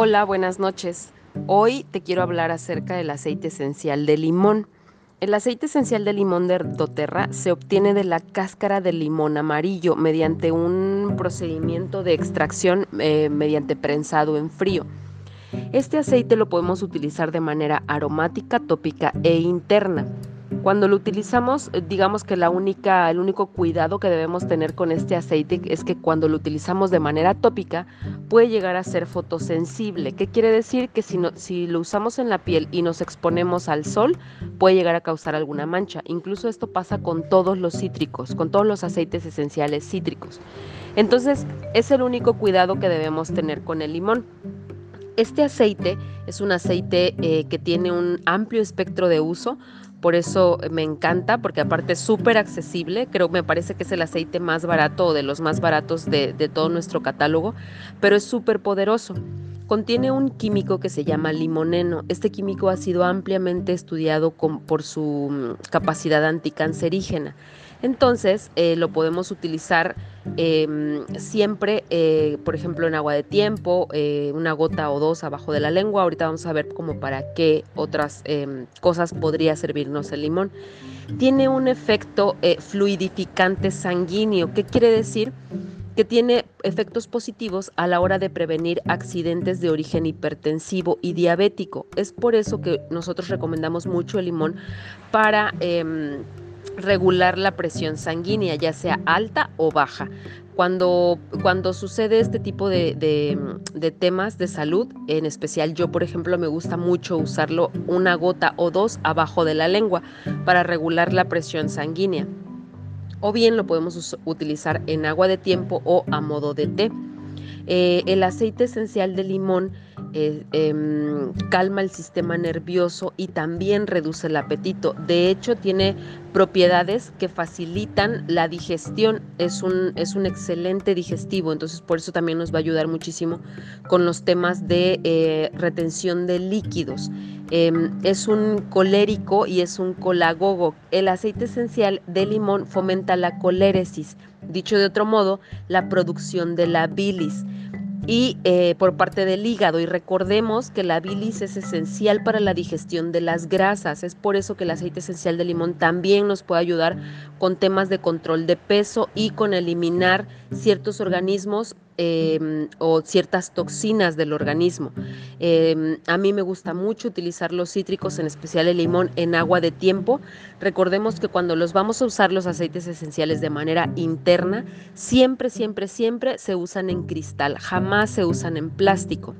Hola, buenas noches. Hoy te quiero hablar acerca del aceite esencial de limón. El aceite esencial de limón de doTERRA se obtiene de la cáscara del limón amarillo mediante un procedimiento de extracción eh, mediante prensado en frío. Este aceite lo podemos utilizar de manera aromática, tópica e interna. Cuando lo utilizamos, eh, digamos que la única, el único cuidado que debemos tener con este aceite es que cuando lo utilizamos de manera tópica puede llegar a ser fotosensible. ¿Qué quiere decir? Que si, si lo usamos en la piel y nos exponemos al sol, puede llegar a causar alguna mancha. Incluso esto pasa con todos los cítricos, con todos los aceites esenciales cítricos. Entonces, es el único cuidado que debemos tener con el limón. Este aceite es un aceite eh, que tiene un amplio espectro de uso, por eso me encanta, porque aparte es súper accesible, creo, me parece que es el aceite más barato o de los más baratos de, todo nuestro catálogo, pero es súper poderoso. Contiene un químico que se llama limoneno. Este químico ha sido ampliamente estudiado por su mm, capacidad anticancerígena. Entonces, eh, lo podemos utilizar em, siempre, eh, por ejemplo, en agua de tiempo, eh, una gota o dos abajo de la lengua. Ahorita vamos a ver como para qué otras em, cosas podría servirnos el limón. Tiene un efecto fluidificante sanguíneo. ¿Qué quiere decir? que tiene efectos positivos a la hora de prevenir accidentes de origen hipertensivo y diabético. Es por eso que nosotros recomendamos mucho el limón para em, regular la presión sanguínea, ya sea alta o baja. Cuando, cuando sucede este tipo de, de, temas de salud, en especial yo, por ejemplo, me gusta mucho usarlo una gota o dos abajo de la lengua para regular la presión sanguínea. O bien lo podemos utilizar en agua de tiempo o a modo de té. Eh, el aceite esencial de limón eh, em, calma el sistema nervioso y también reduce el apetito. De hecho, tiene propiedades que facilitan la digestión. Es un, es un excelente digestivo, entonces por eso también nos va a ayudar muchísimo con los temas de eh, retención de líquidos. Em, es un colérico y es un colagogo. El aceite esencial de limón fomenta la coléresis, dicho de otro modo, la producción de la bilis y eh, por parte del hígado. Y recordemos que la bilis es esencial para la digestión de las grasas. Es por eso que el aceite esencial de limón también nos puede ayudar con temas de control de peso y con eliminar ciertos organismos Em, o ciertas toxinas del organismo. Em, a mí me gusta mucho utilizar los cítricos, en especial el limón, en agua de tiempo. Recordemos que cuando los vamos a usar los aceites esenciales de manera interna, siempre, siempre, siempre se usan en cristal, jamás se usan en plástico.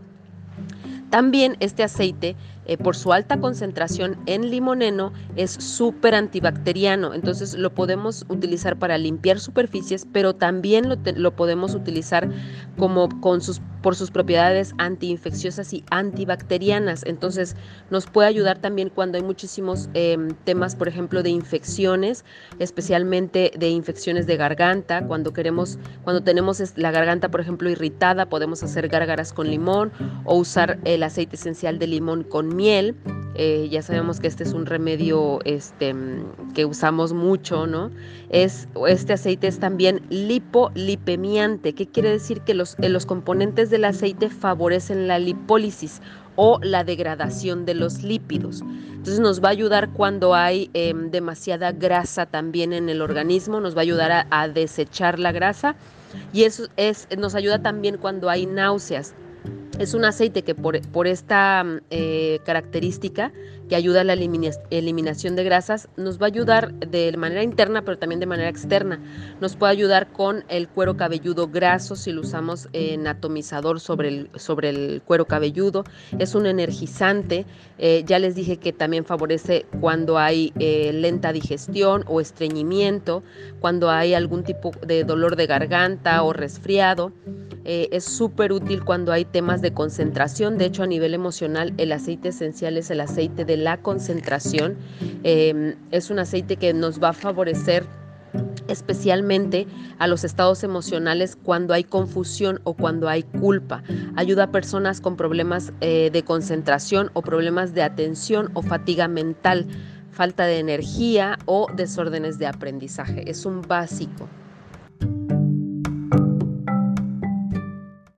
También este aceite, eh, por su alta concentración en limoneno, es súper antibacteriano. Entonces lo podemos utilizar para limpiar superficies, pero también lo, podemos utilizar como con sus, por sus propiedades antiinfecciosas y antibacterianas. Entonces nos puede ayudar también cuando hay muchísimos em, temas, por ejemplo, de infecciones, especialmente de infecciones de garganta. Cuando queremos, cuando tenemos la garganta, por ejemplo, irritada, podemos hacer gárgaras con limón o usar el aceite esencial de limón con miel. Eh, ya sabemos que este es un remedio este, que usamos mucho, ¿no? Es, este aceite es también lipolipemiante. ¿Qué quiere decir? Que los, eh, los componentes del aceite favorecen la lipólisis o la degradación de los lípidos. Entonces nos va a ayudar cuando hay em, demasiada grasa también en el organismo, nos va a ayudar a, a desechar la grasa y eso es, nos ayuda también cuando hay náuseas. Es un aceite que por, por esta eh, característica que ayuda a la eliminación de grasas, nos va a ayudar de manera interna, pero también de manera externa. Nos puede ayudar con el cuero cabelludo graso si lo usamos en atomizador sobre el, sobre el cuero cabelludo. Es un energizante. Eh, ya les dije que también favorece cuando hay eh, lenta digestión o estreñimiento, cuando hay algún tipo de dolor de garganta o resfriado. Eh, es súper útil cuando hay temas de concentración. De hecho, a nivel emocional, el aceite esencial es el aceite de la concentración. Em, es un aceite que nos va a favorecer especialmente a los estados emocionales cuando hay confusión o cuando hay culpa. Ayuda a personas con problemas eh, de concentración o problemas de atención o fatiga mental, falta de energía o desórdenes de aprendizaje. Es un básico.